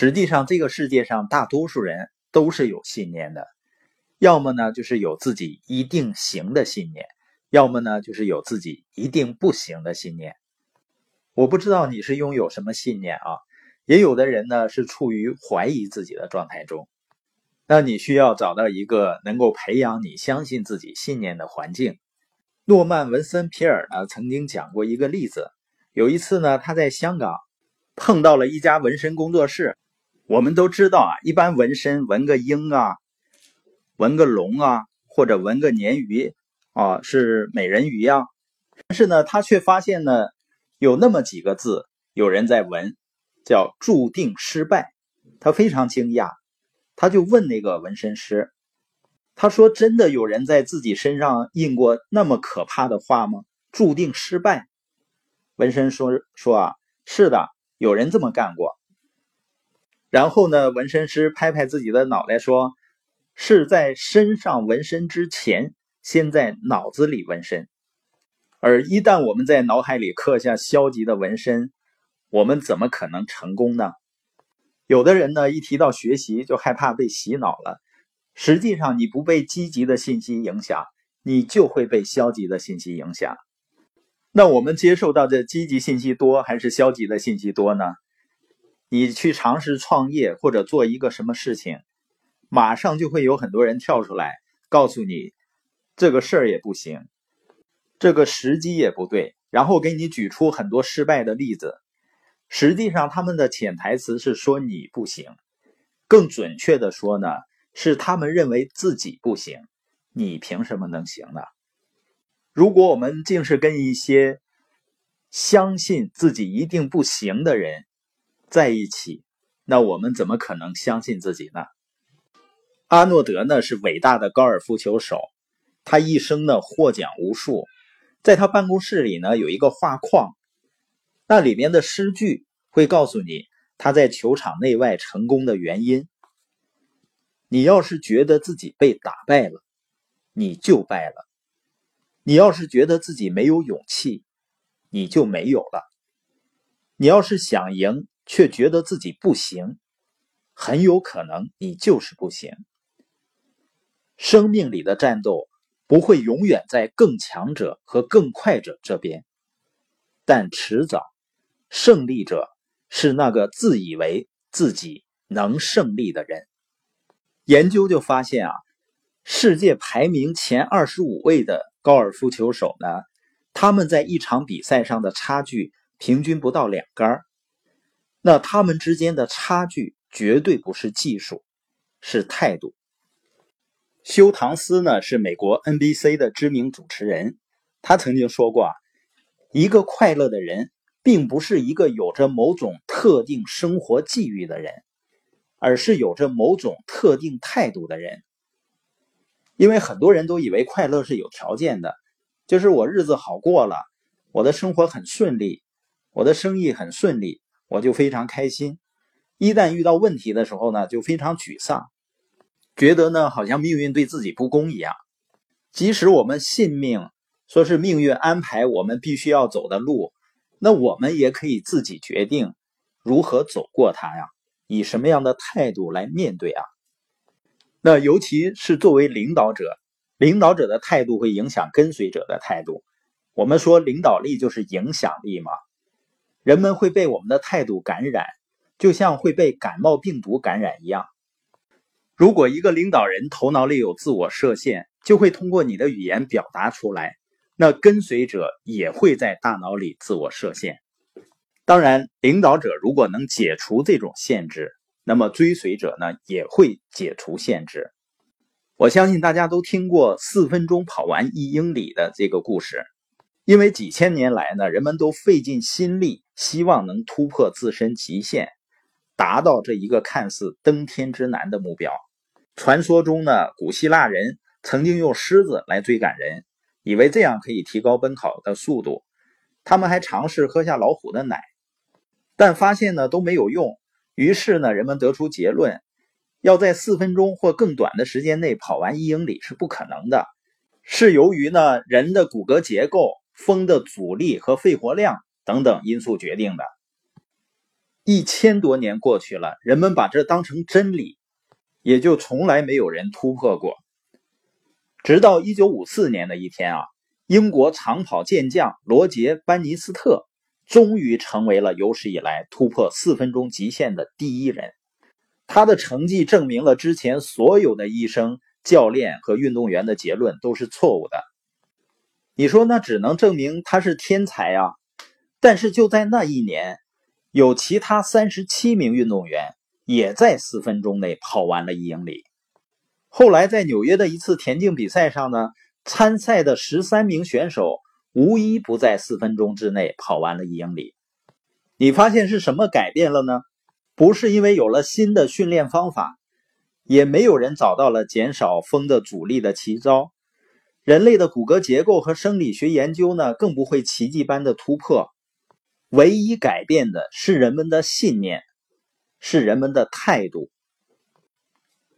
实际上，这个世界上大多数人都是有信念的，要么呢就是有自己一定行的信念，要么呢就是有自己一定不行的信念。我不知道你是拥有什么信念啊？也有的人呢是处于怀疑自己的状态中，那你需要找到一个能够培养你相信自己信念的环境。诺曼·文森皮尔呢曾经讲过一个例子，有一次呢他在香港碰到了一家纹身工作室。我们都知道啊，一般纹身纹个鹰啊，纹个龙啊，或者纹个鲶鱼啊，是美人鱼呀。但是呢，他却发现呢。有那么几个字，有人在纹，叫“注定失败”。他非常惊讶，他就问那个纹身师：“他说，真的有人在自己身上印过那么可怕的话吗？注定失败？”纹身说：“说啊，是的，有人这么干过。”然后呢，纹身师拍拍自己的脑袋说：“是在身上纹身之前，先在脑子里纹身。”而一旦我们在脑海里刻下消极的纹身，我们怎么可能成功呢？有的人呢，一提到学习就害怕被洗脑了。实际上，你不被积极的信息影响，你就会被消极的信息影响。那我们接受到的积极信息多还是消极的信息多呢？你去尝试创业或者做一个什么事情，马上就会有很多人跳出来告诉你，这个事儿也不行。这个时机也不对，然后给你举出很多失败的例子。实际上，他们的潜台词是说你不行。更准确的说呢，是他们认为自己不行，你凭什么能行呢？如果我们竟是跟一些相信自己一定不行的人在一起，那我们怎么可能相信自己呢？阿诺德呢是伟大的高尔夫球手，他一生呢获奖无数。在他办公室里呢，有一个画框，那里面的诗句会告诉你他在球场内外成功的原因。你要是觉得自己被打败了，你就败了；你要是觉得自己没有勇气，你就没有了；你要是想赢却觉得自己不行，很有可能你就是不行。生命里的战斗。不会永远在更强者和更快者这边，但迟早，胜利者是那个自以为自己能胜利的人。研究就发现啊，世界排名前二十五位的高尔夫球手呢，他们在一场比赛上的差距平均不到两杆那他们之间的差距绝对不是技术，是态度。休·唐斯呢是美国 NBC 的知名主持人，他曾经说过，一个快乐的人并不是一个有着某种特定生活际遇的人，而是有着某种特定态度的人。因为很多人都以为快乐是有条件的，就是我日子好过了，我的生活很顺利，我的生意很顺利，我就非常开心。一旦遇到问题的时候呢，就非常沮丧。觉得呢，好像命运对自己不公一样。即使我们信命，说是命运安排我们必须要走的路，那我们也可以自己决定如何走过它呀，以什么样的态度来面对啊？那尤其是作为领导者，领导者的态度会影响跟随者的态度。我们说领导力就是影响力嘛，人们会被我们的态度感染，就像会被感冒病毒感染一样。如果一个领导人头脑里有自我设限，就会通过你的语言表达出来。那跟随者也会在大脑里自我设限。当然，领导者如果能解除这种限制，那么追随者呢也会解除限制。我相信大家都听过四分钟跑完一英里的这个故事，因为几千年来呢，人们都费尽心力，希望能突破自身极限，达到这一个看似登天之难的目标。传说中呢，古希腊人曾经用狮子来追赶人，以为这样可以提高奔跑的速度。他们还尝试喝下老虎的奶，但发现呢都没有用。于是呢，人们得出结论：要在四分钟或更短的时间内跑完一英里是不可能的。是由于呢人的骨骼结构、风的阻力和肺活量等等因素决定的。一千多年过去了，人们把这当成真理，也就从来没有人突破过。直到一九五四年的一天啊，英国长跑健将罗杰·班尼斯特终于成为了有史以来突破四分钟极限的第一人。他的成绩证明了之前所有的医生、教练和运动员的结论都是错误的。你说那只能证明他是天才啊！但是就在那一年，有其他三十七名运动员也在四分钟内跑完了一英里。后来在纽约的一次田径比赛上呢，参赛的十三名选手无一不在四分钟之内跑完了一英里。你发现是什么改变了呢？不是因为有了新的训练方法，也没有人找到了减少风的阻力的奇招。人类的骨骼结构和生理学研究呢，更不会奇迹般的突破。唯一改变的是人们的信念，是人们的态度。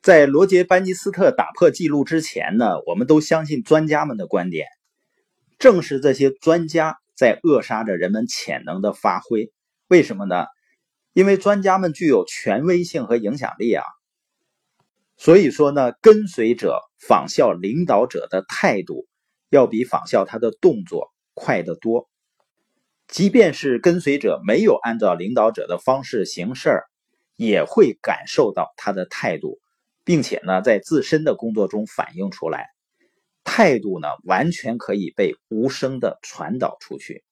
在罗杰·班尼斯特打破纪录之前呢，我们都相信专家们的观点。正是这些专家在扼杀着人们潜能的发挥。为什么呢？因为专家们具有权威性和影响力啊，所以说呢，跟随者仿效领导者的态度，要比仿效他的动作快得多。即便是跟随者没有按照领导者的方式行事儿，也会感受到他的态度，并且呢，在自身的工作中反映出来。态度呢，完全可以被无声的传导出去。